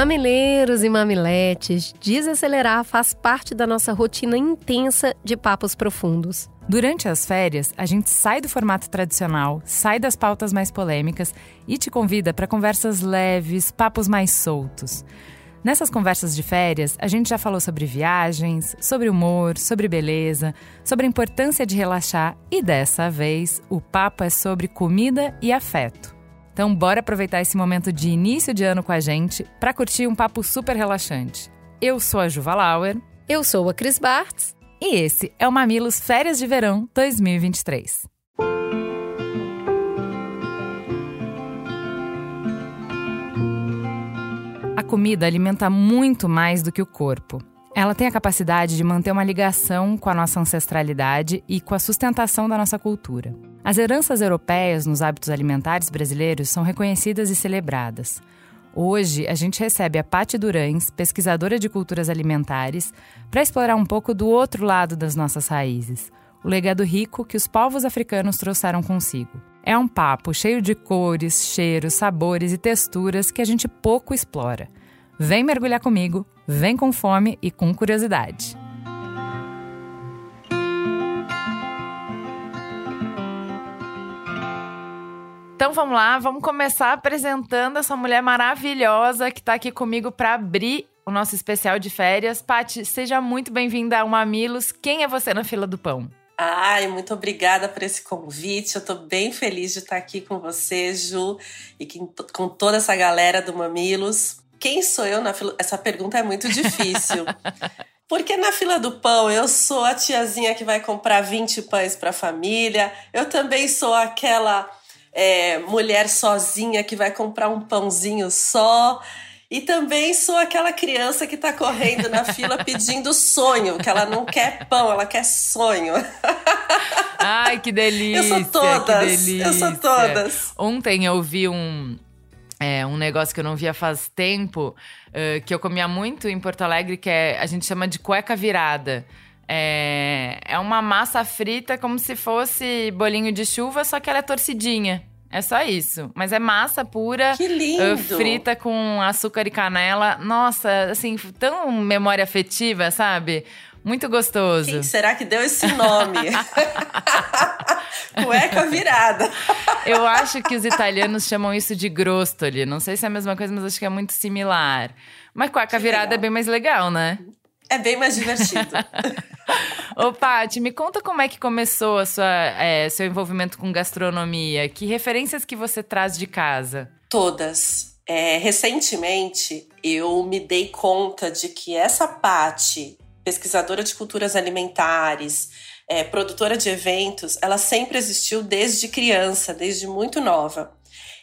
Mamileiros e mamiletes, desacelerar faz parte da nossa rotina intensa de papos profundos. Durante as férias, a gente sai do formato tradicional, sai das pautas mais polêmicas e te convida para conversas leves, papos mais soltos. Nessas conversas de férias, a gente já falou sobre viagens, sobre humor, sobre beleza, sobre a importância de relaxar e dessa vez o papo é sobre comida e afeto. Então, bora aproveitar esse momento de início de ano com a gente para curtir um papo super relaxante. Eu sou a Juva Lauer. Eu sou a Cris Bartz. E esse é o Mamilos Férias de Verão 2023. A comida alimenta muito mais do que o corpo. Ela tem a capacidade de manter uma ligação com a nossa ancestralidade e com a sustentação da nossa cultura. As heranças europeias nos hábitos alimentares brasileiros são reconhecidas e celebradas. Hoje, a gente recebe a Patti Durães, pesquisadora de culturas alimentares, para explorar um pouco do outro lado das nossas raízes, o legado rico que os povos africanos trouxeram consigo. É um papo cheio de cores, cheiros, sabores e texturas que a gente pouco explora. Vem mergulhar comigo, vem com fome e com curiosidade. Então vamos lá, vamos começar apresentando essa mulher maravilhosa que está aqui comigo para abrir o nosso especial de férias. Pati, seja muito bem-vinda ao Mamilos. Quem é você na fila do pão? Ai, muito obrigada por esse convite. Eu estou bem feliz de estar aqui com você, Ju, e com toda essa galera do Mamilos. Quem sou eu na fila? Essa pergunta é muito difícil. Porque na fila do pão eu sou a tiazinha que vai comprar 20 pães para a família. Eu também sou aquela é, mulher sozinha que vai comprar um pãozinho só. E também sou aquela criança que está correndo na fila pedindo sonho, que ela não quer pão, ela quer sonho. Ai, que delícia! Eu sou todas, eu sou todas. Ontem eu vi um, é, um negócio que eu não via faz tempo, uh, que eu comia muito em Porto Alegre, que é, a gente chama de cueca virada. É, é uma massa frita como se fosse bolinho de chuva, só que ela é torcidinha. É só isso. Mas é massa pura. Que lindo! Uh, frita com açúcar e canela. Nossa, assim, tão memória afetiva, sabe? Muito gostoso. Quem será que deu esse nome? Cueca virada. Eu acho que os italianos chamam isso de grostoli. Não sei se é a mesma coisa, mas acho que é muito similar. Mas cueca que virada é legal. é bem mais legal, né? É bem mais divertido. Ô, Paty, me conta como é que começou a sua, é, seu envolvimento com gastronomia. Que referências que você traz de casa? Todas. É, recentemente, eu me dei conta de que essa Paty, pesquisadora de culturas alimentares, é, produtora de eventos, ela sempre existiu desde criança, desde muito nova.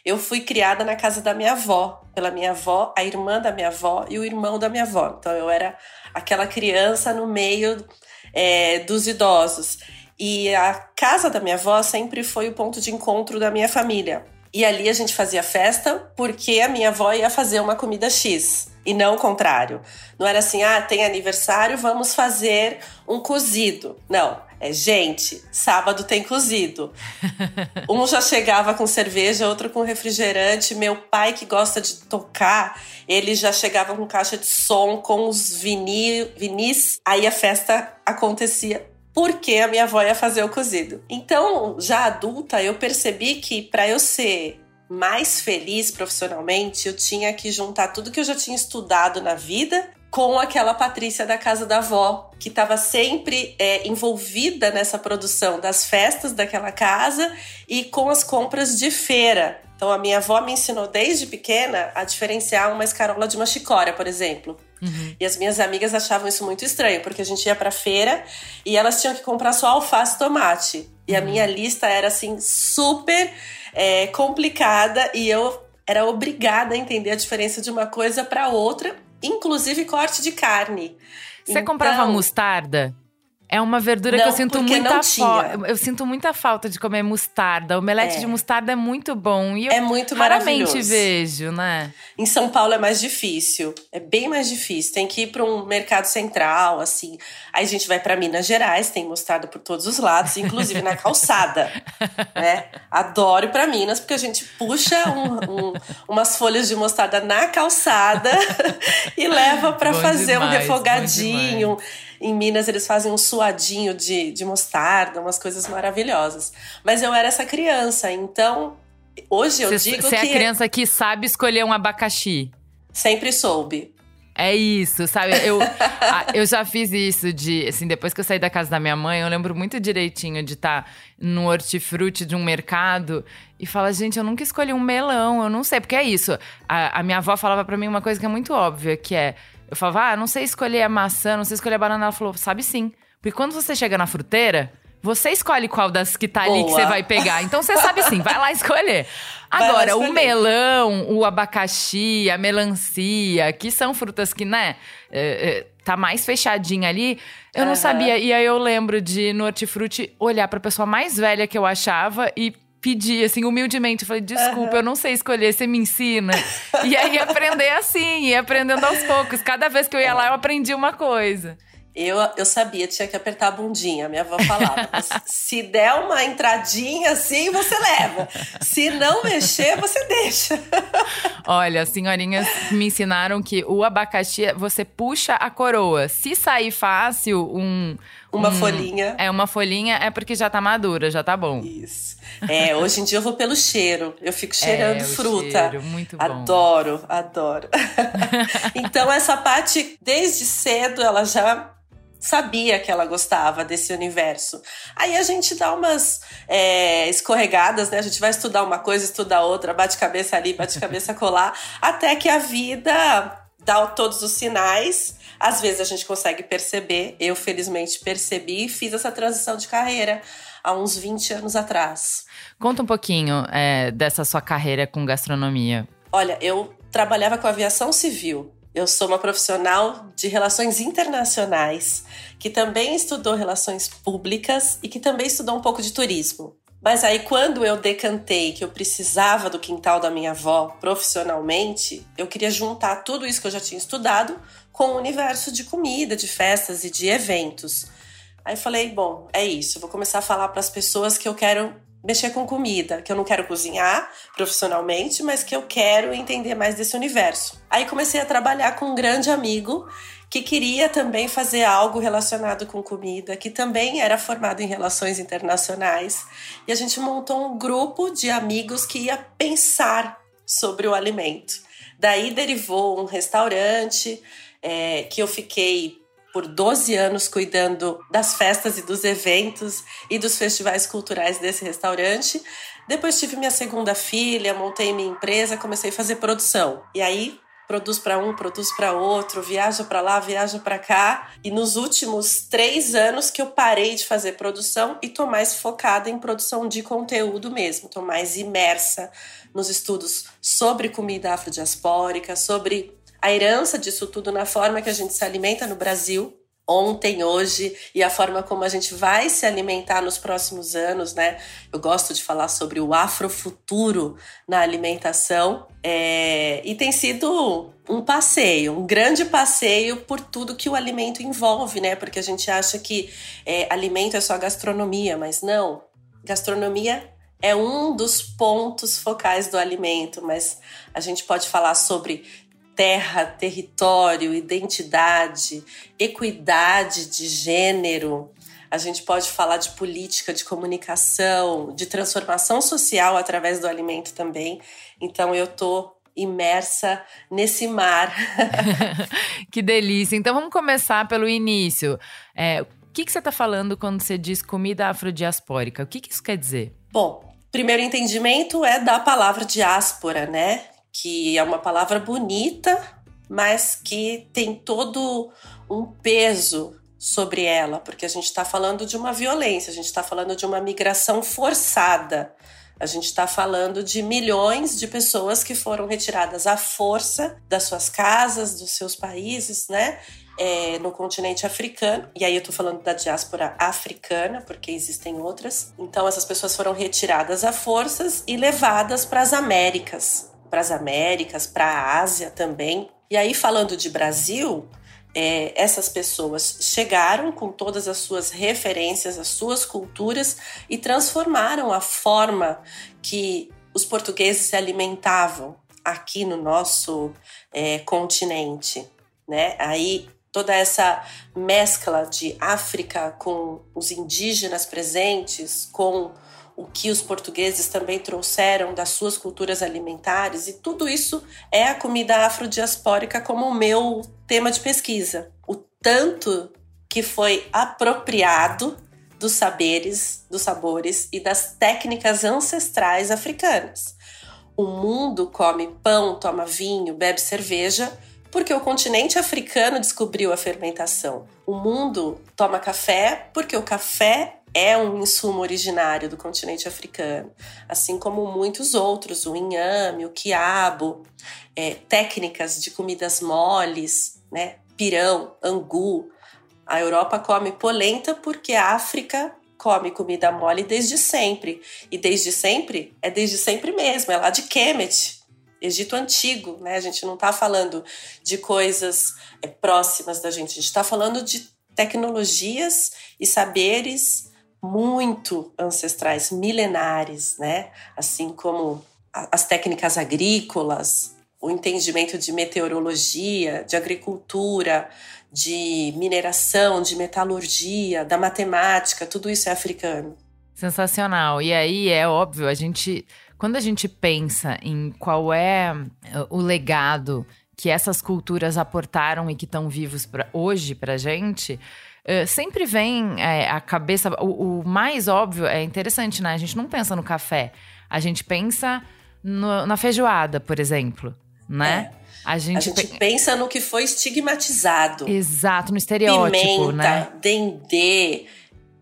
Eu fui criada na casa da minha avó, pela minha avó, a irmã da minha avó e o irmão da minha avó. Então eu era aquela criança no meio é, dos idosos. E a casa da minha avó sempre foi o ponto de encontro da minha família. E ali a gente fazia festa porque a minha avó ia fazer uma comida X e não o contrário. Não era assim, ah, tem aniversário, vamos fazer um cozido. Não, é gente, sábado tem cozido. Um já chegava com cerveja, outro com refrigerante. Meu pai, que gosta de tocar, ele já chegava com caixa de som, com os vinil, vinis. Aí a festa acontecia porque a minha avó ia fazer o cozido. Então, já adulta, eu percebi que para eu ser mais feliz profissionalmente, eu tinha que juntar tudo que eu já tinha estudado na vida com aquela Patrícia da casa da avó, que estava sempre é, envolvida nessa produção das festas daquela casa e com as compras de feira. Então, a minha avó me ensinou desde pequena a diferenciar uma escarola de uma chicória, por exemplo. Uhum. E as minhas amigas achavam isso muito estranho, porque a gente ia pra feira e elas tinham que comprar só alface e tomate. E a uhum. minha lista era assim, super é, complicada e eu era obrigada a entender a diferença de uma coisa para outra, inclusive corte de carne. Você comprava Então- mostarda? É uma verdura que Não, eu sinto muita falta. Eu sinto muita falta de comer mostarda. O omelete É. de mostarda é muito bom. E eu É muito raramente vejo, né? Em São Paulo é mais difícil, é bem mais difícil. Tem que ir para um mercado central, assim. Aí a gente vai para Minas Gerais, tem mostarda por todos os lados, inclusive na calçada, né? Adoro ir para Minas porque a gente puxa um- um- umas folhas de mostarda na calçada e leva para fazer um demais, bom refogadinho. Em Minas eles fazem um suadinho de, de mostarda, umas coisas maravilhosas. Mas eu era essa criança, então hoje eu Você digo você é a que criança que sabe escolher um abacaxi. sempre soube. É isso, sabe? Eu, eu já fiz isso de, assim, depois que eu saí da casa da minha mãe, eu lembro muito direitinho de estar no hortifruti de um mercado e falar, gente, eu nunca escolhi um melão, eu não sei, porque é isso. A, a minha avó falava pra mim uma coisa que é muito óbvia, que é, eu falava, ah, não sei escolher a maçã, não sei escolher a banana. Ela falou, sabe sim. Porque quando você chega na fruteira, você escolhe qual das que tá ali que você vai pegar. Então você sabe sim, vai lá escolher. Vai lá Agora, o escolher. melão, o abacaxi, a melancia, que são frutas que, né, é, é, tá mais fechadinha ali, eu não Aham. sabia. E aí eu lembro de, no hortifruti, olhar pra pessoa mais velha que eu achava e pedir, assim, humildemente. Falei, desculpa, eu não sei escolher, você me ensina. e aí aprender assim, e aprendendo aos poucos. Cada vez que eu ia lá, eu aprendi uma coisa. Eu, eu sabia, tinha que apertar a bundinha. Minha avó falava: se der uma entradinha assim, você leva. Se não mexer, você deixa. Olha, as senhorinhas me ensinaram que o abacaxi, você puxa a coroa. Se sair fácil, um. Uma um- folhinha. É uma folhinha, é porque já tá madura, já tá bom. Isso. É, hoje em dia eu vou pelo cheiro. Eu fico cheirando É, fruta. cheiro, muito bom. Adoro, adoro. então, essa parte, desde cedo, ela já sabia que ela gostava desse universo. Aí a gente dá umas é, escorregadas, né? A gente vai estudar uma coisa, estuda outra, bate cabeça ali, bate cabeça colar, até que a vida dá todos os sinais. Às vezes a gente consegue perceber. Eu, felizmente, percebi e fiz essa transição de carreira há uns 20 anos atrás. Conta um pouquinho é, dessa sua carreira com gastronomia. Olha, eu trabalhava com aviação civil. Eu sou uma profissional de relações internacionais, que também estudou relações públicas e que também estudou um pouco de turismo. Mas aí, quando eu decantei que eu precisava do quintal da minha avó profissionalmente, eu queria juntar tudo isso que eu já tinha estudado com o universo de comida, de festas e de eventos. Aí falei, bom, é isso. Vou começar a falar para as pessoas que eu quero mexer com comida, que eu não quero cozinhar profissionalmente, mas que eu quero entender mais desse universo. Aí comecei a trabalhar com um grande amigo que queria também fazer algo relacionado com comida, que também era formado em relações internacionais, e a gente montou um grupo de amigos que ia pensar sobre o alimento. Daí derivou um restaurante é, que eu fiquei por 12 anos cuidando das festas e dos eventos e dos festivais culturais desse restaurante. Depois tive minha segunda filha, montei minha empresa, comecei a fazer produção. E aí produz para um, produz para outro, viaja para lá, viaja para cá. E nos últimos três anos que eu parei de fazer produção e tô mais focada em produção de conteúdo mesmo, tô mais imersa nos estudos sobre comida afrodiaspórica, sobre a herança disso tudo na forma que a gente se alimenta no Brasil, ontem, hoje, e a forma como a gente vai se alimentar nos próximos anos, né? Eu gosto de falar sobre o afrofuturo na alimentação. É... E tem sido um passeio, um grande passeio por tudo que o alimento envolve, né? Porque a gente acha que é, alimento é só gastronomia, mas não. Gastronomia é um dos pontos focais do alimento, mas a gente pode falar sobre terra, território, identidade, equidade de gênero. A gente pode falar de política, de comunicação, de transformação social através do alimento também. Então eu tô imersa nesse mar. que delícia. Então vamos começar pelo início. É, o que, que você está falando quando você diz comida afrodiaspórica? O que, que isso quer dizer? Bom, primeiro entendimento é da palavra diáspora, né? Que é uma palavra bonita, mas que tem todo um peso sobre ela, porque a gente está falando de uma violência, a gente está falando de uma migração forçada. A gente está falando de milhões de pessoas que foram retiradas à força das suas casas, dos seus países, né? é, no continente africano, e aí eu tô falando da diáspora africana, porque existem outras. Então essas pessoas foram retiradas a forças e levadas para as Américas, para as Américas, para a Ásia também. E aí falando de Brasil, é, essas pessoas chegaram com todas as suas referências, as suas culturas e transformaram a forma que os portugueses se alimentavam aqui no nosso é, continente, né? Aí toda essa mescla de África com os indígenas presentes, com o que os portugueses também trouxeram das suas culturas alimentares, e tudo isso é a comida afrodiaspórica como o meu tema de pesquisa. O tanto que foi apropriado dos saberes, dos sabores e das técnicas ancestrais africanas. O mundo come pão, toma vinho, bebe cerveja, porque o continente africano descobriu a fermentação. O mundo toma café porque o café é um insumo originário do continente africano, assim como muitos outros, o inhame, o quiabo, é, técnicas de comidas moles, né? pirão, angu. A Europa come polenta porque a África come comida mole desde sempre. E desde sempre é desde sempre mesmo, é lá de Kemet, Egito Antigo, né? A gente não está falando de coisas é, próximas da gente, a gente está falando de tecnologias e saberes muito ancestrais, milenares, né? Assim como as técnicas agrícolas, o entendimento de meteorologia, de agricultura, de mineração, de metalurgia, da matemática, tudo isso é africano. Sensacional. E aí é óbvio, a gente quando a gente pensa em qual é uh, o legado que essas culturas aportaram e que estão vivos pra, hoje para gente, Uh, sempre vem é, a cabeça. O, o, mais óbvio é interessante, né? A gente não pensa no café. A gente pensa no, na feijoada, por exemplo, né? É. A gente, a gente pe... pensa no que foi estigmatizado. Exato, no estereótipo, Pimenta, né? dendê,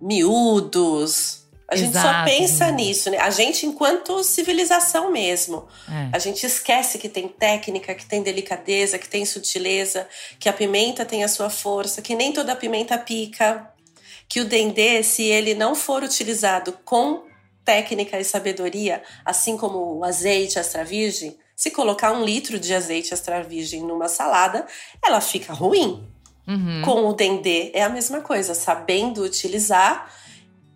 miúdos, a Exato. gente só pensa nisso, né? A gente, enquanto civilização mesmo. É. A gente esquece que tem técnica, que tem delicadeza, que tem sutileza, que a pimenta tem a sua força, que nem toda pimenta pica. Que o dendê, se ele não for utilizado com técnica e sabedoria, assim como o azeite extra virgem, se colocar um litro de azeite extra virgem numa salada, ela fica ruim. Uhum. Com o dendê é a mesma coisa, sabendo utilizar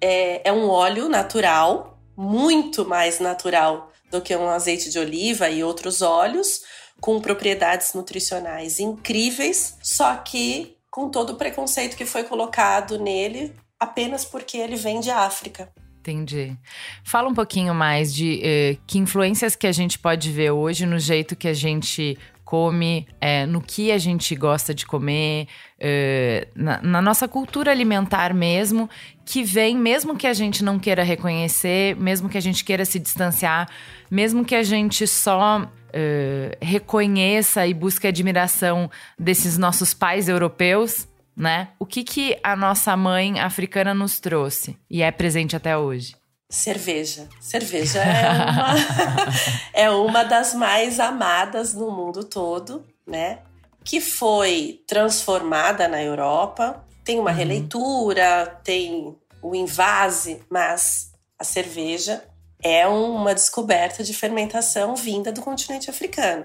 é, é um óleo natural, muito mais natural do que um azeite de oliva e outros óleos, com propriedades nutricionais incríveis, só que com todo o preconceito que foi colocado nele apenas porque ele vem de África. Entendi. Fala um pouquinho mais de eh, que influências que a gente pode ver hoje no jeito que a gente come, é, no que a gente gosta de comer, é, na, na, nossa cultura alimentar mesmo, que vem, mesmo que a gente não queira reconhecer, mesmo que a gente queira se distanciar, mesmo que a gente só é, reconheça e busque admiração desses nossos pais europeus, né? O que, que a nossa mãe africana nos trouxe e é presente até hoje? Cerveja. Cerveja é uma, é uma das mais amadas no mundo todo, né? Que foi transformada na Europa. Tem uma uhum. releitura, tem o invase, mas a cerveja é uma descoberta de fermentação vinda do continente africano.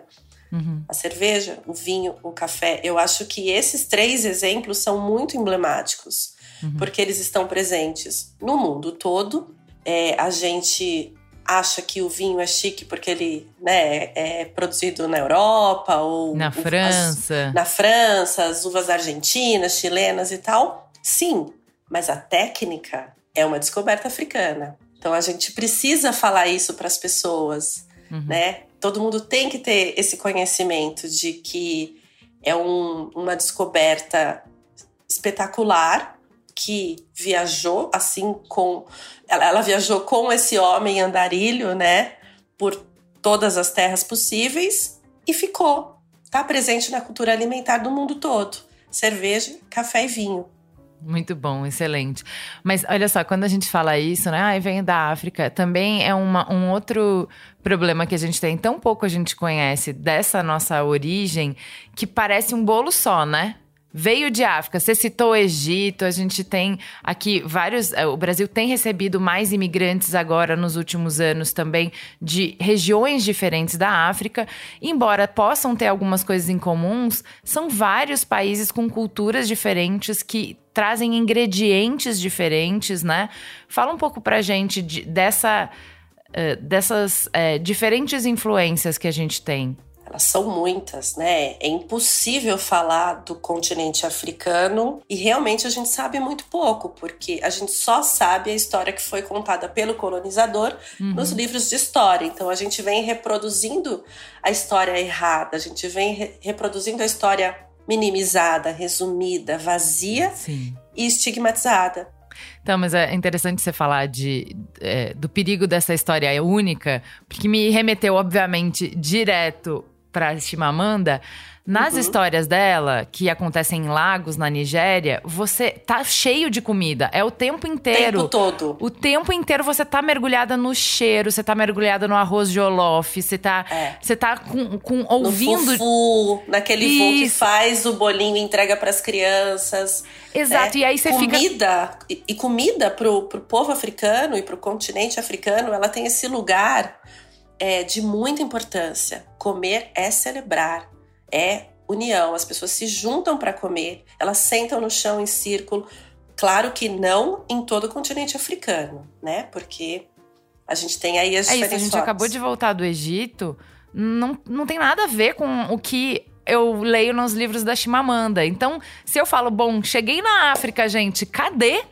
Uhum. A cerveja, o vinho, o café. Eu acho que esses três exemplos são muito emblemáticos, uhum. porque eles estão presentes no mundo todo é, a gente acha que o vinho é chique porque ele né, é produzido na Europa ou na França. As, na França, as uvas argentinas, chilenas e tal. Sim, mas a técnica é uma descoberta africana. Então a gente precisa falar isso para as pessoas, uhum. né? Todo mundo tem que ter esse conhecimento de que é um, uma descoberta espetacular que viajou assim com ela, ela viajou com esse homem andarilho, né, por todas as terras possíveis e ficou. Está presente na cultura alimentar do mundo todo. Cerveja, café e vinho. Muito bom, excelente. Mas olha só, quando a gente fala isso, né? Ah, vem da África, também é uma, um outro problema que a gente tem. Tão pouco a gente conhece dessa nossa origem que parece um bolo só, né? Veio de África. Você citou o Egito, a gente tem aqui vários. Eh, o Brasil tem recebido mais imigrantes agora nos últimos anos também de regiões diferentes da África. Embora possam ter algumas coisas em comuns, são vários países com culturas diferentes que trazem ingredientes diferentes, né? Fala um pouco pra gente de, dessa, uh, dessas uh, diferentes influências que a gente tem. Elas são muitas, né? É impossível falar do continente africano e realmente a gente sabe muito pouco, porque a gente só sabe a história que foi contada pelo colonizador uhum. nos livros de história. Então a gente vem reproduzindo a história errada, a gente vem re reproduzindo a história minimizada, resumida, vazia Sim. e estigmatizada. Então, mas é interessante você falar de, é, do perigo dessa história única, porque me remeteu, obviamente, direto para Chimamanda, nas uhum. histórias dela, que acontecem em lagos na Nigéria, você tá cheio de comida. É o tempo inteiro. O tempo todo. O tempo inteiro você tá mergulhada no cheiro, você tá mergulhada no arroz de olof, você tá, é. você tá com, com ouvindo. No fufu, naquele Isso. voo que faz o bolinho e entrega para as crianças. Exato, é. e aí você comida, fica. Comida. E, e comida pro, pro povo africano e pro continente africano, ela tem esse lugar é de muita importância. Comer é celebrar, é união. As pessoas se juntam para comer, elas sentam no chão em círculo. Claro que não em todo o continente africano, né? Porque a gente tem aí as é diferenças. Isso, a gente acabou de voltar do Egito, não, não tem nada a ver com o que eu leio nos livros da Chimamanda. Então, se eu falo, bom, cheguei na África, gente, cadê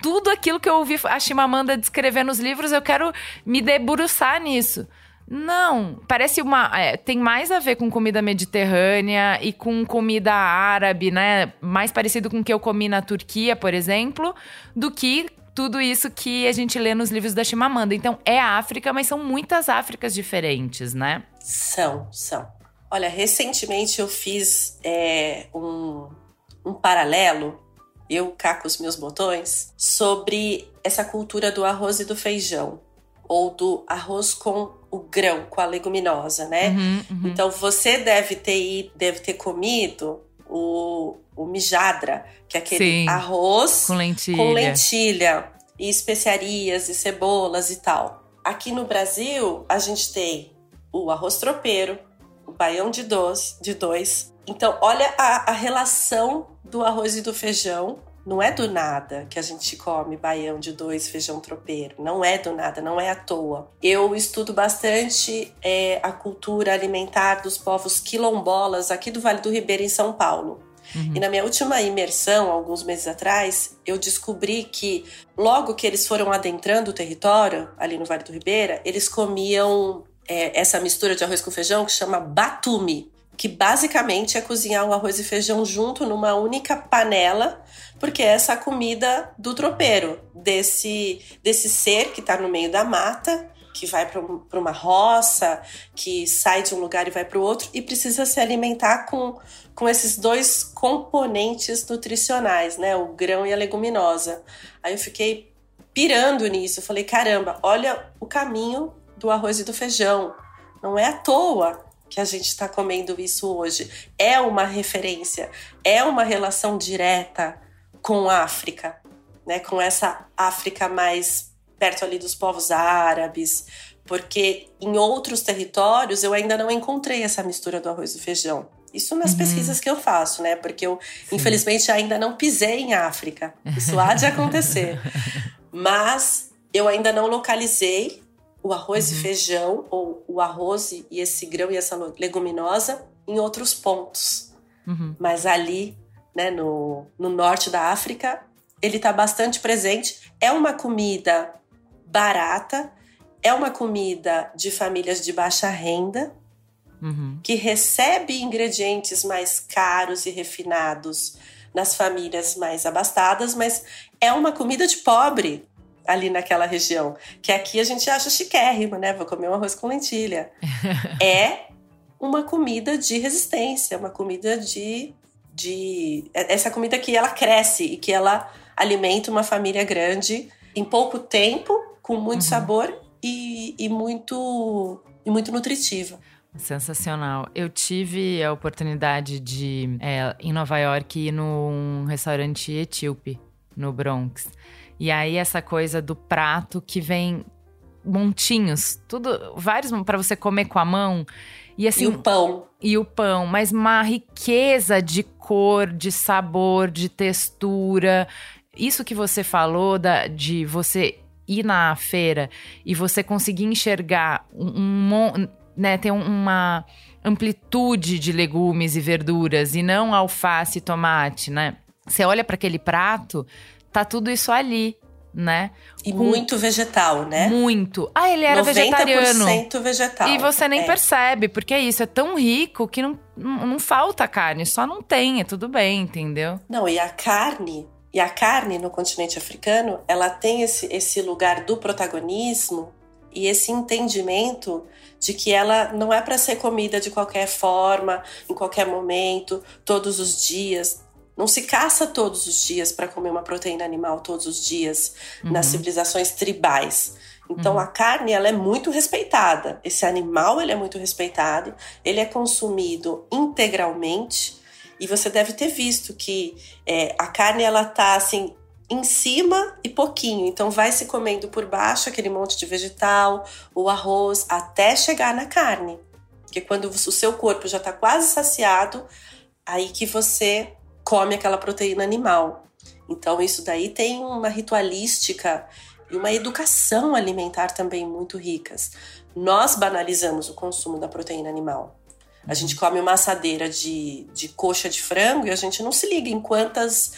tudo aquilo que eu ouvi a Chimamanda descrever nos livros? Eu quero me debruçar nisso. Não, parece uma. É, tem mais a ver com comida mediterrânea e com comida árabe, né? Mais parecido com o que eu comi na Turquia, por exemplo, do que tudo isso que a gente lê nos livros da Chimamanda. Então é África, mas são muitas Áfricas diferentes, né? São, são. Olha, recentemente eu fiz é, um, um paralelo, eu cá com os meus botões, sobre essa cultura do arroz e do feijão ou do arroz com o grão, com a leguminosa, né? Uhum, uhum. Então você deve ter deve ter comido o, o mijadra, que é aquele Sim, arroz com lentilha. com lentilha e especiarias e cebolas e tal. Aqui no Brasil, a gente tem o arroz tropeiro, o baião de dois, de dois. Então, olha a, a relação do arroz e do feijão não é do nada que a gente come baião de dois, feijão tropeiro. Não é do nada, não é à toa. Eu estudo bastante é, a cultura alimentar dos povos quilombolas aqui do Vale do Ribeira, em São Paulo. Uhum. E na minha última imersão, alguns meses atrás, eu descobri que logo que eles foram adentrando o território, ali no Vale do Ribeira, eles comiam é, essa mistura de arroz com feijão que chama batume que basicamente é cozinhar o arroz e feijão junto numa única panela, porque é essa comida do tropeiro, desse, desse ser que está no meio da mata, que vai para uma roça, que sai de um lugar e vai para o outro, e precisa se alimentar com, com esses dois componentes nutricionais, né? O grão e a leguminosa. Aí eu fiquei pirando nisso, falei, caramba, olha o caminho do arroz e do feijão. Não é à toa que a gente está comendo isso hoje. É uma referência, é uma relação direta com a África, né? com essa África mais perto ali dos povos árabes, porque em outros territórios eu ainda não encontrei essa mistura do arroz e feijão. Isso nas uhum. pesquisas que eu faço, né? Porque eu, Sim. infelizmente, ainda não pisei em África. Isso há de acontecer. Mas eu ainda não localizei o arroz uhum. e feijão, ou o arroz e esse grão e essa leguminosa em outros pontos. Uhum. Mas ali, né, no, no norte da África, ele está bastante presente. É uma comida barata, é uma comida de famílias de baixa renda, uhum. que recebe ingredientes mais caros e refinados nas famílias mais abastadas, mas é uma comida de pobre ali naquela região. Que aqui a gente acha chiquérrimo, né? Vou comer um arroz com lentilha. é uma comida de resistência, uma comida de, de. É, essa comida que ela cresce e que ela alimenta uma família grande em pouco tempo, com muito uhum. sabor e, e, muito, e muito nutritiva. Sensacional. Eu tive a oportunidade de, é, em Nova York, ir num restaurante etíope, no Bronx. E aí, essa coisa do prato que vem montinhos, tudo, vários para você comer com a mão. E, assim, e o pão. E o pão, mas uma riqueza de cor, de sabor, de textura. Isso que você falou da, de você ir na feira e você conseguir enxergar um, um né, ter uma amplitude de legumes e verduras e não alface e tomate, né? Você olha para aquele prato, tá tudo isso ali, né? E muito vegetal, né? Muito. Ah, ele era 90% vegetariano. 90% vegetal. E você nem é. percebe, porque é isso, é tão rico que não, não, não falta carne, só não tem, é tudo bem, entendeu? Não, e a carne, e a carne no continente africano, ela tem esse, esse lugar do protagonismo e esse entendimento de que ela não é para ser comida de qualquer forma, em qualquer momento, todos os dias. Não se caça todos os dias para comer uma proteína animal todos os dias uhum. nas civilizações tribais. Então uhum. a carne ela é muito respeitada. Esse animal ele é muito respeitado. Ele é consumido integralmente e você deve ter visto que é, a carne ela tá assim em cima e pouquinho. Então vai se comendo por baixo aquele monte de vegetal, o arroz, até chegar na carne. Porque quando o seu corpo já está quase saciado, aí que você come aquela proteína animal. Então isso daí tem uma ritualística e uma educação alimentar também muito ricas. Nós banalizamos o consumo da proteína animal. A gente come uma assadeira de, de coxa de frango e a gente não se liga em quantas,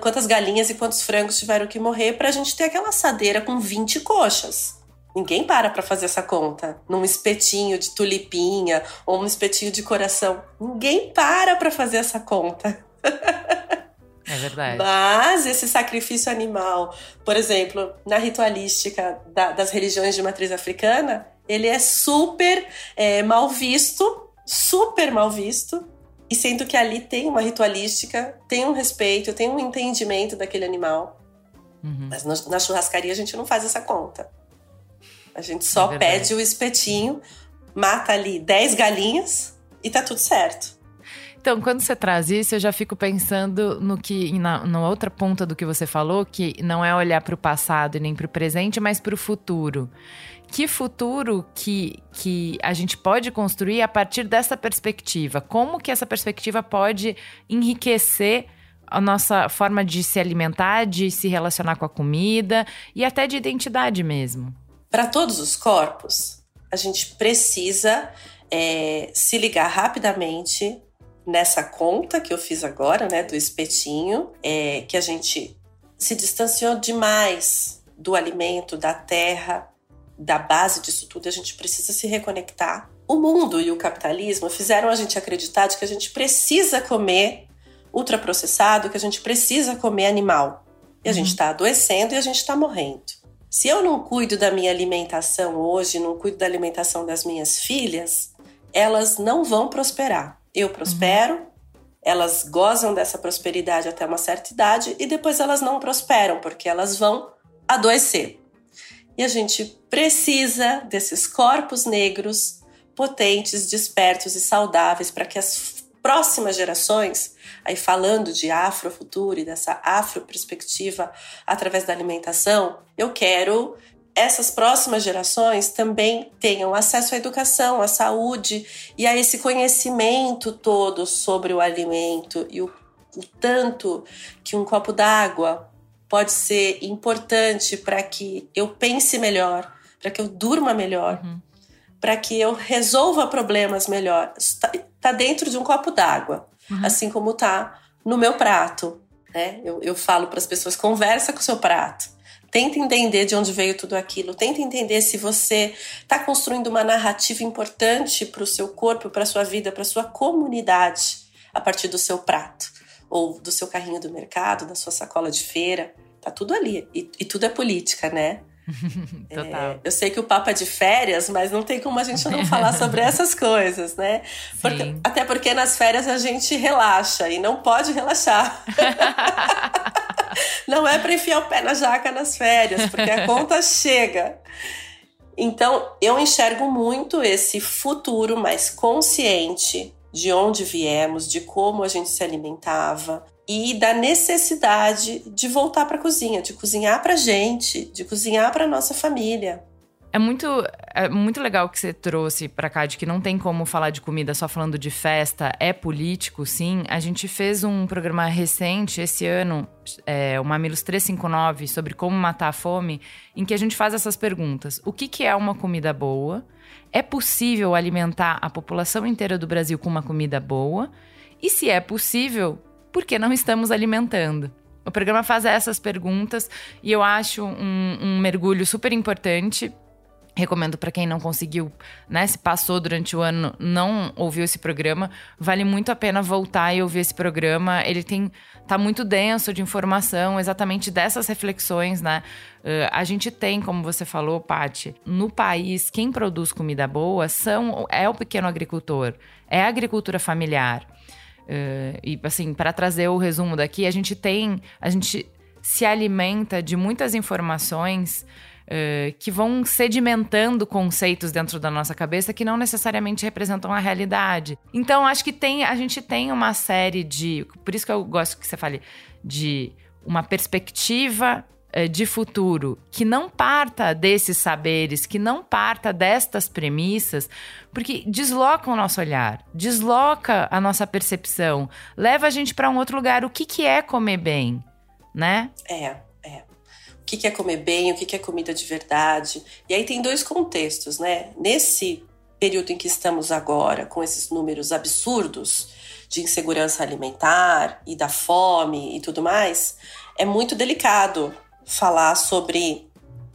quantas galinhas e quantos frangos tiveram que morrer para a gente ter aquela assadeira com 20 coxas. Ninguém para para fazer essa conta. Num espetinho de tulipinha ou um espetinho de coração. Ninguém para para fazer essa conta. É verdade. Mas esse sacrifício animal, por exemplo, na ritualística da, das religiões de matriz africana, ele é super é, mal visto super mal visto. E sendo que ali tem uma ritualística, tem um respeito, tem um entendimento daquele animal. Uhum. Mas no, na churrascaria a gente não faz essa conta. A gente só é pede o espetinho, mata ali 10 galinhas e tá tudo certo. Então, quando você traz isso, eu já fico pensando no que na, na outra ponta do que você falou, que não é olhar para o passado e nem para o presente, mas para o futuro que futuro que, que a gente pode construir a partir dessa perspectiva? Como que essa perspectiva pode enriquecer a nossa forma de se alimentar, de se relacionar com a comida e até de identidade mesmo? Para todos os corpos, a gente precisa é, se ligar rapidamente nessa conta que eu fiz agora, né, do espetinho, é, que a gente se distanciou demais do alimento, da terra, da base disso tudo, a gente precisa se reconectar. O mundo e o capitalismo fizeram a gente acreditar de que a gente precisa comer ultraprocessado, que a gente precisa comer animal. E a uhum. gente está adoecendo e a gente está morrendo. Se eu não cuido da minha alimentação hoje, não cuido da alimentação das minhas filhas, elas não vão prosperar. Eu prospero, uhum. elas gozam dessa prosperidade até uma certa idade e depois elas não prosperam, porque elas vão adoecer. E a gente precisa desses corpos negros potentes, despertos e saudáveis para que as próximas gerações, aí falando de afrofuturo e dessa afroperspectiva através da alimentação, eu quero essas próximas gerações também tenham acesso à educação, à saúde e a esse conhecimento todo sobre o alimento e o, o tanto que um copo d'água pode ser importante para que eu pense melhor, para que eu durma melhor, uhum. para que eu resolva problemas melhor. Está tá dentro de um copo d'água, uhum. assim como está no meu prato. Né? Eu, eu falo para as pessoas: conversa com o seu prato. Tenta entender de onde veio tudo aquilo. Tenta entender se você está construindo uma narrativa importante para o seu corpo, para a sua vida, para a sua comunidade a partir do seu prato ou do seu carrinho do mercado, da sua sacola de feira. Tá tudo ali. E, e tudo é política, né? Total. É, eu sei que o Papa é de férias, mas não tem como a gente não falar sobre essas coisas, né? Porque, até porque nas férias a gente relaxa e não pode relaxar. não é para enfiar o pé na jaca nas férias, porque a conta chega. Então, eu enxergo muito esse futuro mais consciente de onde viemos, de como a gente se alimentava e da necessidade de voltar para a cozinha, de cozinhar para gente, de cozinhar para nossa família. É muito, é muito legal que você trouxe para cá de que não tem como falar de comida só falando de festa, é político, sim. A gente fez um programa recente esse ano, é, o Mamilos 359, sobre como matar a fome, em que a gente faz essas perguntas. O que, que é uma comida boa? É possível alimentar a população inteira do Brasil com uma comida boa? E se é possível, por que não estamos alimentando? O programa faz essas perguntas e eu acho um, um mergulho super importante Recomendo para quem não conseguiu, né, se passou durante o ano, não ouviu esse programa, vale muito a pena voltar e ouvir esse programa. Ele tem tá muito denso de informação, exatamente dessas reflexões, né? Uh, a gente tem, como você falou, Pati, no país quem produz comida boa são é o pequeno agricultor, é a agricultura familiar. Uh, e assim, para trazer o resumo daqui, a gente tem, a gente se alimenta de muitas informações Uh, que vão sedimentando conceitos dentro da nossa cabeça que não necessariamente representam a realidade. Então, acho que tem, a gente tem uma série de. Por isso que eu gosto que você fale de uma perspectiva de futuro que não parta desses saberes, que não parta destas premissas, porque desloca o nosso olhar, desloca a nossa percepção, leva a gente para um outro lugar. O que, que é comer bem, né? É o que é comer bem, o que é comida de verdade. E aí tem dois contextos, né? Nesse período em que estamos agora, com esses números absurdos de insegurança alimentar e da fome e tudo mais, é muito delicado falar sobre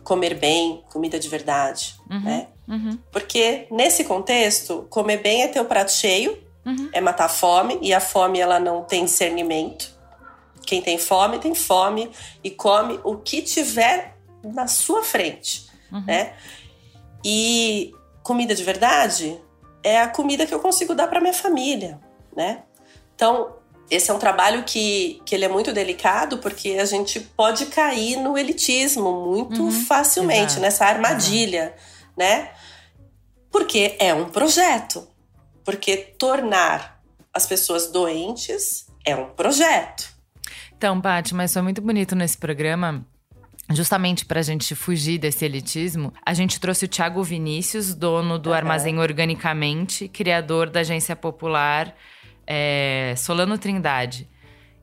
comer bem, comida de verdade, uhum, né? Uhum. Porque nesse contexto, comer bem é ter o prato cheio, uhum. é matar a fome, e a fome ela não tem discernimento. Quem tem fome, tem fome e come o que tiver na sua frente, uhum. né? E comida de verdade é a comida que eu consigo dar para minha família, né? Então, esse é um trabalho que, que ele é muito delicado porque a gente pode cair no elitismo muito uhum. facilmente, Exato. nessa armadilha, uhum. né? Porque é um projeto. Porque tornar as pessoas doentes é um projeto. Então, Paty, mas foi muito bonito nesse programa. Justamente para a gente fugir desse elitismo, a gente trouxe o Thiago Vinícius, dono do uhum. Armazém Organicamente, criador da agência popular é, Solano Trindade.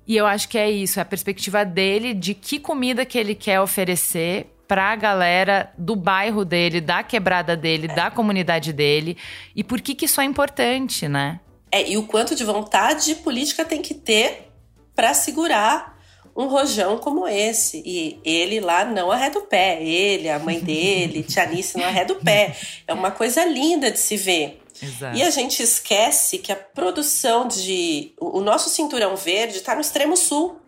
E eu acho que é isso, é a perspectiva dele de que comida que ele quer oferecer para a galera do bairro dele, da quebrada dele, é. da comunidade dele. E por que, que isso é importante, né? É, e o quanto de vontade política tem que ter para segurar um rojão como esse. E ele lá não arreda o pé. Ele, a mãe dele, Tianice não arreda o pé. É uma coisa linda de se ver. Exato. E a gente esquece que a produção de. O nosso cinturão verde está no extremo sul.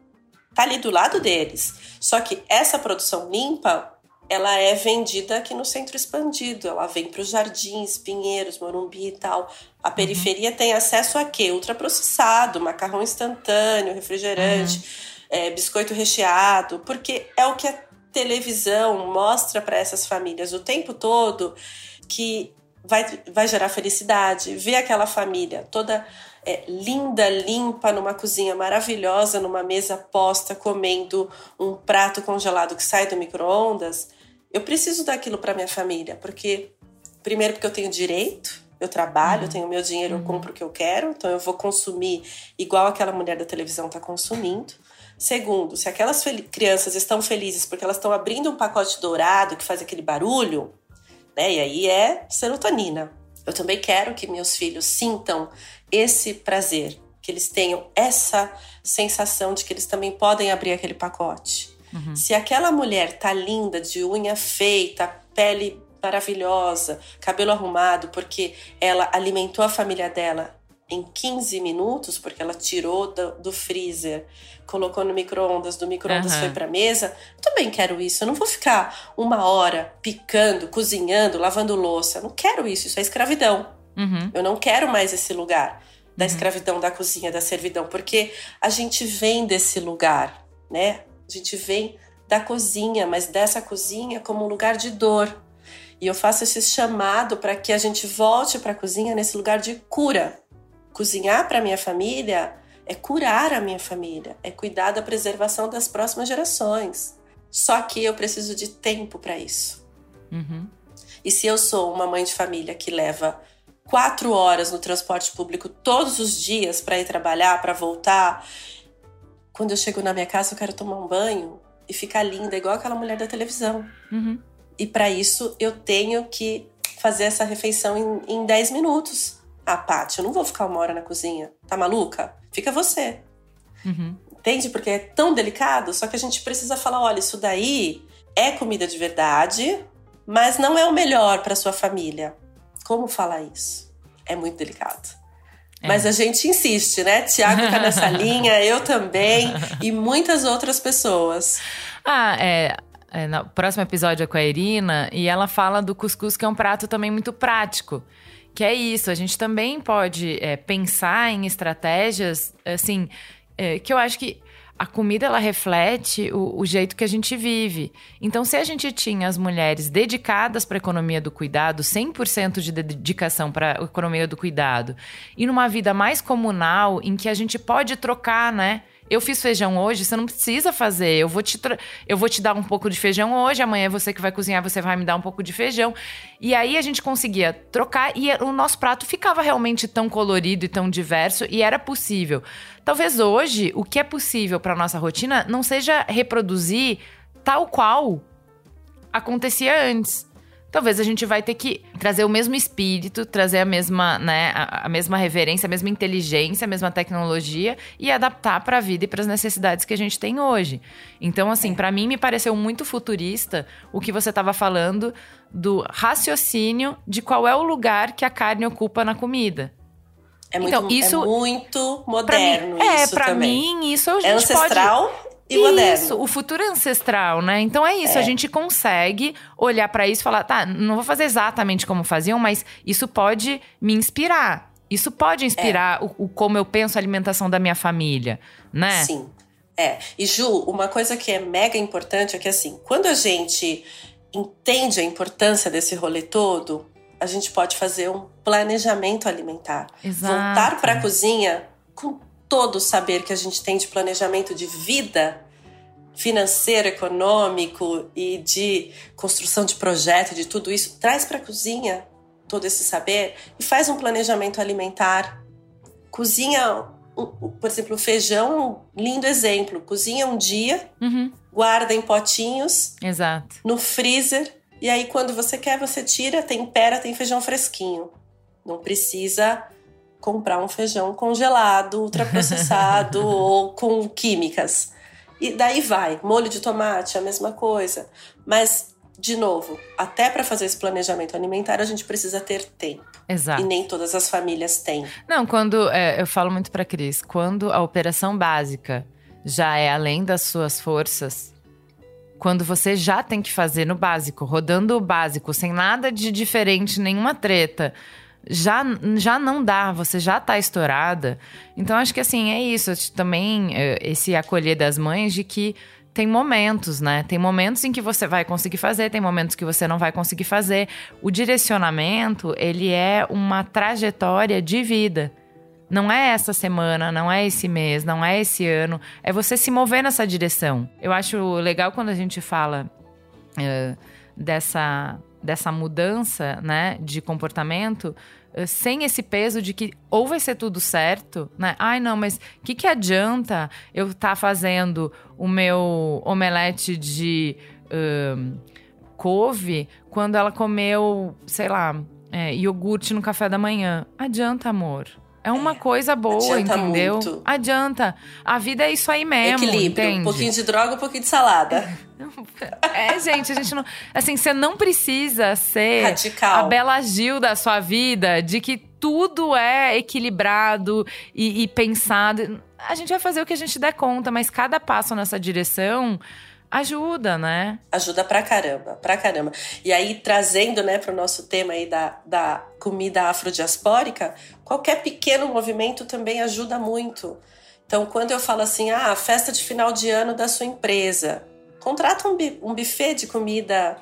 Está ali do lado deles. Só que essa produção limpa ela é vendida aqui no centro expandido. Ela vem para os jardins, Pinheiros, Morumbi e tal. A periferia uhum. tem acesso a quê? Ultraprocessado, macarrão instantâneo, refrigerante, uhum. é, biscoito recheado, porque é o que a televisão mostra para essas famílias o tempo todo que vai, vai gerar felicidade. Ver aquela família toda é, linda, limpa, numa cozinha maravilhosa, numa mesa posta, comendo um prato congelado que sai do micro-ondas eu preciso daquilo para minha família, porque primeiro porque eu tenho direito, eu trabalho, uhum. eu tenho meu dinheiro, eu uhum. compro o que eu quero, então eu vou consumir igual aquela mulher da televisão está consumindo. Segundo, se aquelas crianças estão felizes porque elas estão abrindo um pacote dourado que faz aquele barulho, né? E aí é serotonina. Eu também quero que meus filhos sintam esse prazer, que eles tenham essa sensação de que eles também podem abrir aquele pacote. Uhum. Se aquela mulher tá linda, de unha feita, pele maravilhosa, cabelo arrumado, porque ela alimentou a família dela em 15 minutos, porque ela tirou do, do freezer, colocou no micro-ondas, do micro-ondas uhum. foi pra mesa. Eu também quero isso. Eu não vou ficar uma hora picando, cozinhando, lavando louça. Eu não quero isso. Isso é escravidão. Uhum. Eu não quero mais esse lugar da uhum. escravidão, da cozinha, da servidão, porque a gente vem desse lugar, né? A gente vem da cozinha, mas dessa cozinha como um lugar de dor. E eu faço esse chamado para que a gente volte para a cozinha nesse lugar de cura. Cozinhar para minha família é curar a minha família, é cuidar da preservação das próximas gerações. Só que eu preciso de tempo para isso. Uhum. E se eu sou uma mãe de família que leva quatro horas no transporte público todos os dias para ir trabalhar, para voltar, quando eu chego na minha casa eu quero tomar um banho e ficar linda igual aquela mulher da televisão. Uhum. E para isso eu tenho que fazer essa refeição em, em 10 minutos. Ah, Paty, eu não vou ficar uma hora na cozinha. Tá maluca? Fica você. Uhum. Entende? Porque é tão delicado, só que a gente precisa falar: olha, isso daí é comida de verdade, mas não é o melhor para sua família. Como falar isso? É muito delicado. É. Mas a gente insiste, né? Tiago tá nessa linha, eu também e muitas outras pessoas. Ah, é. é no próximo episódio é com a Irina e ela fala do cuscuz, que é um prato também muito prático. Que é isso, a gente também pode é, pensar em estratégias, assim, é, que eu acho que a comida ela reflete o, o, jeito que a gente vive. Então, se a gente tinha as mulheres dedicadas para a economia do cuidado, 100% de dedicação para a economia do cuidado, e numa vida mais comunal, em que a gente pode trocar, né? Eu fiz feijão hoje, você não precisa fazer. Eu vou te, eu vou te dar um pouco de feijão hoje, amanhã é você que vai cozinhar, você vai me dar um pouco de feijão. E aí a gente conseguia trocar e o nosso prato ficava realmente tão colorido e tão diverso e era possível. Talvez hoje o que é possível para nossa rotina não seja reproduzir tal qual acontecia antes talvez a gente vai ter que trazer o mesmo espírito, trazer a mesma, né, a, a mesma reverência, a mesma inteligência, a mesma tecnologia e adaptar para a vida e para as necessidades que a gente tem hoje. Então, assim, para mim me pareceu muito futurista o que você estava falando do raciocínio de qual é o lugar que a carne ocupa na comida. É muito, então, isso, é muito moderno mim, É, para mim, isso a é gente é ancestral, pode e moderno. Isso, o futuro é ancestral, né? Então é isso, é. a gente consegue olhar para isso e falar, tá, não vou fazer exatamente como faziam, mas isso pode me inspirar. Isso pode inspirar é. o, o, como eu penso a alimentação da minha família, né? Sim. É. E Ju, uma coisa que é mega importante é que assim, quando a gente entende a importância desse rolê todo, a gente pode fazer um planejamento alimentar. Exato. Voltar para a cozinha todo o saber que a gente tem de planejamento de vida financeiro, econômico e de construção de projeto, de tudo isso, traz para a cozinha todo esse saber e faz um planejamento alimentar. Cozinha, por exemplo, o feijão, lindo exemplo. Cozinha um dia, uhum. guarda em potinhos, Exato. no freezer, e aí quando você quer, você tira, tempera, tem feijão fresquinho. Não precisa comprar um feijão congelado, ultraprocessado ou com químicas. E daí vai. Molho de tomate, a mesma coisa. Mas, de novo, até para fazer esse planejamento alimentar, a gente precisa ter tempo. Exato. E nem todas as famílias têm. Não, quando. É, eu falo muito para Cris, quando a operação básica já é além das suas forças. Quando você já tem que fazer no básico, rodando o básico, sem nada de diferente, nenhuma treta, já, já não dá, você já tá estourada. Então, acho que assim, é isso. Também é, esse acolher das mães de que tem momentos, né? Tem momentos em que você vai conseguir fazer, tem momentos que você não vai conseguir fazer. O direcionamento, ele é uma trajetória de vida. Não é essa semana, não é esse mês, não é esse ano. É você se mover nessa direção. Eu acho legal quando a gente fala uh, dessa, dessa mudança né, de comportamento sem esse peso de que ou vai ser tudo certo, né? Ai, não, mas o que, que adianta eu estar tá fazendo o meu omelete de uh, couve quando ela comeu, sei lá, é, iogurte no café da manhã? Adianta, amor. É uma é, coisa boa, adianta entendeu? Muito. Adianta. A vida é isso aí mesmo. Equilíbrio. Entende? Um pouquinho de droga, um pouquinho de salada. É, gente, a gente não. Assim, você não precisa ser Radical. a Bela Gil da sua vida, de que tudo é equilibrado e, e pensado. A gente vai fazer o que a gente der conta, mas cada passo nessa direção ajuda, né? Ajuda pra caramba, pra caramba. E aí, trazendo, né, pro nosso tema aí da, da comida afrodiaspórica, qualquer pequeno movimento também ajuda muito. Então, quando eu falo assim, ah, festa de final de ano da sua empresa, contrata um, buffet de comida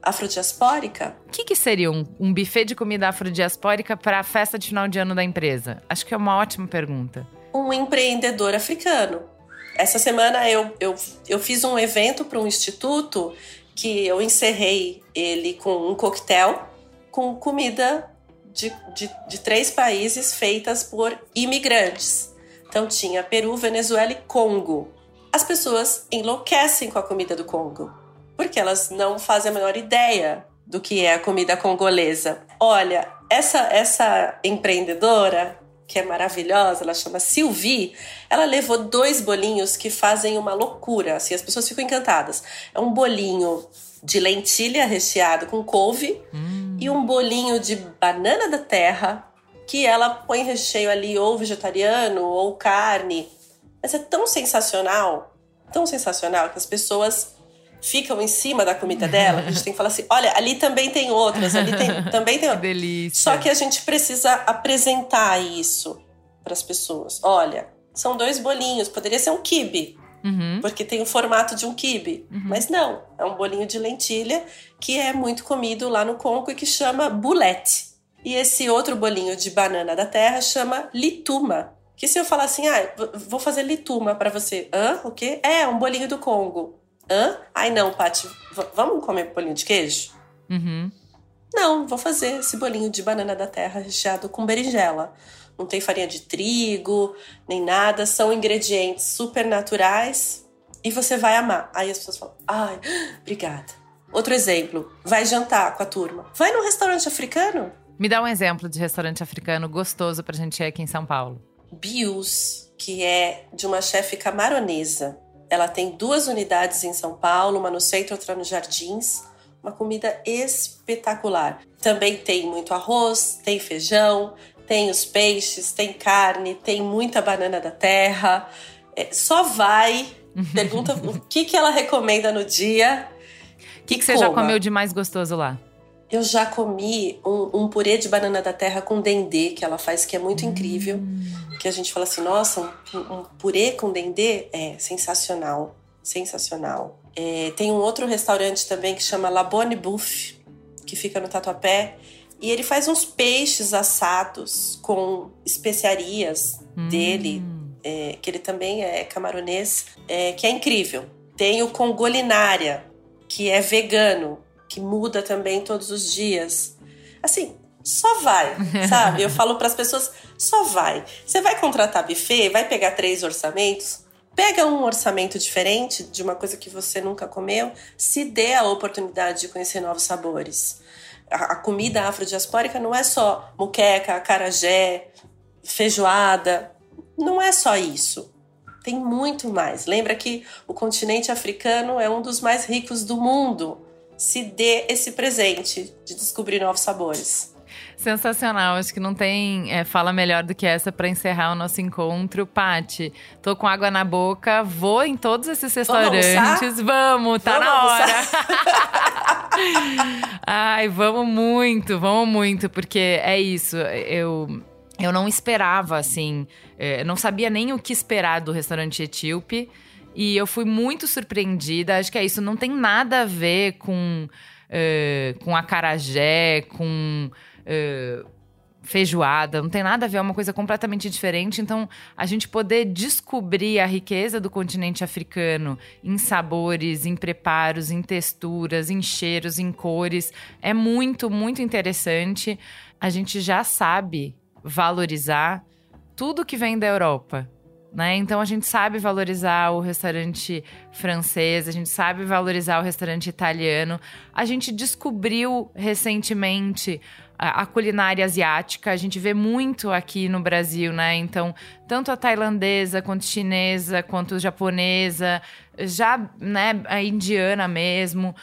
afrodiaspórica. O que, que seria um, um buffet de comida afrodiaspórica para a festa de final de ano da empresa? Acho que é uma ótima pergunta. Um empreendedor africano. Essa semana eu, eu, eu fiz um evento para um instituto que eu encerrei ele com um coquetel com comida de, de, de três países feitas por imigrantes. Então tinha Peru, Venezuela e Congo. As pessoas enlouquecem com a comida do Congo, porque elas não fazem a menor ideia do que é a comida congolesa. Olha, essa essa empreendedora que é maravilhosa, ela chama Sylvie, ela levou dois bolinhos que fazem uma loucura, assim, as pessoas ficam encantadas. É um bolinho de lentilha recheado com couve hum. e um bolinho de banana da terra que ela põe recheio ali ou vegetariano ou carne. Mas é tão sensacional, tão sensacional que as pessoas ficam em cima da comida dela. A gente tem que falar assim: olha, ali também tem outras, ali tem, também tem. Que delícia. Só que a gente precisa apresentar isso para as pessoas. Olha, são dois bolinhos, poderia ser um kibe. Uhum. Porque tem o formato de um kibe. Uhum. Mas não, é um bolinho de lentilha que é muito comido lá no Congo e que chama boulette. E esse outro bolinho de banana da terra chama lituma. Que se eu falar assim, ah, vou fazer lituma para você. Hã? O quê? É, um bolinho do Congo. Hã? Ai, não, Paty, vamos comer bolinho de queijo? Uhum. Não, vou fazer esse bolinho de banana da terra recheado com berinjela. Não tem farinha de trigo, nem nada. São ingredientes super naturais e você vai amar. Aí as pessoas falam, ai, obrigada. Outro exemplo, vai jantar com a turma. Vai num restaurante africano? Me dá um exemplo de restaurante africano gostoso pra gente ir aqui em São Paulo. Bius, que é de uma chefe camaronesa. Ela tem duas unidades em São Paulo, uma no centro, outra nos Jardins. Uma comida espetacular. Também tem muito arroz, tem feijão, tem os peixes, tem carne, tem muita banana da terra. É, só vai, pergunta o que, que ela recomenda no dia. O que, que você já comeu de mais gostoso lá? Eu já comi um, um, purê de banana da terra com dendê que ela faz, que é muito hum. incrível. Que a gente fala assim, nossa, um, um purê com dendê é sensacional, sensacional. É, tem um outro restaurante também que chama La Bonne Bouffe, que fica no Tatuapé. E ele faz uns peixes assados com especiarias hum. dele, é, que ele também é camaronês, é, que é incrível. Tem o Congolinária, que é vegano, que muda também todos os dias. Assim, só vai, sabe? Eu falo para as pessoas, só vai. Você vai contratar buffet, vai pegar três orçamentos, pega um orçamento diferente de uma coisa que você nunca comeu, se dê a oportunidade de conhecer novos sabores. A, comida afrodiaspórica não é só muqueca, acarajé, feijoada, não é só isso. Tem muito mais. Lembra que o continente africano é um dos mais ricos do mundo se dê esse presente de descobrir novos sabores. Sensacional, acho que não tem é, fala melhor do que essa para encerrar o nosso encontro. Pati, tô com água na boca, vou em todos esses restaurantes. Vamos, vamos tá vamos na hora. Ai, vamos muito, vamos muito, porque é isso. Eu eu não esperava assim, é, não sabia nem o que esperar do restaurante etíope. E eu fui muito surpreendida. Acho que é isso. Não tem nada a ver com, uh, com acarajé, com uh, feijoada. Não tem nada a ver. É uma coisa completamente diferente. Então, a gente poder descobrir a riqueza do continente africano em sabores, em preparos, em texturas, em cheiros, em cores, é muito, muito interessante. A gente já sabe valorizar tudo que vem da Europa. Né? Então a gente sabe valorizar o restaurante francês, a gente sabe valorizar o restaurante italiano. A gente descobriu recentemente a, culinária asiática, a gente vê muito aqui no Brasil, né? Então, tanto a tailandesa, quanto chinesa, quanto japonesa, já, né, a indiana mesmo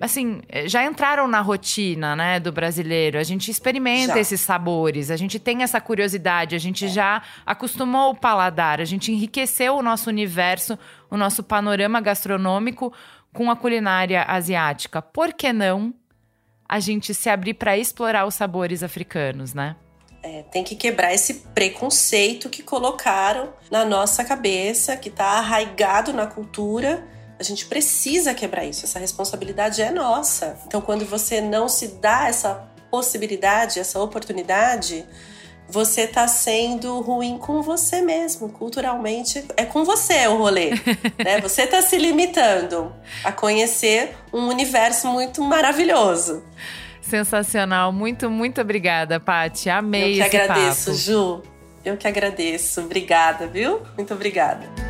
assim, já entraram na rotina, né, do brasileiro. A gente experimenta já. esses sabores, a gente tem essa curiosidade, a gente é. já acostumou o paladar, a gente enriqueceu o nosso universo, o nosso panorama gastronômico com a culinária asiática. Por que não a gente se abrir para explorar os sabores africanos, né? É, tem que quebrar esse preconceito que colocaram na nossa cabeça, que está arraigado na cultura A gente precisa quebrar isso. Essa responsabilidade é nossa. Então, quando você não se dá essa possibilidade, essa oportunidade, você tá sendo ruim com você mesmo, culturalmente. É com você o rolê, né? Você tá se limitando a conhecer um universo muito maravilhoso. Sensacional. Muito, muito obrigada, Paty. Amei Eu que agradeço, papo. Ju. Eu que agradeço. Obrigada, viu? Muito obrigada.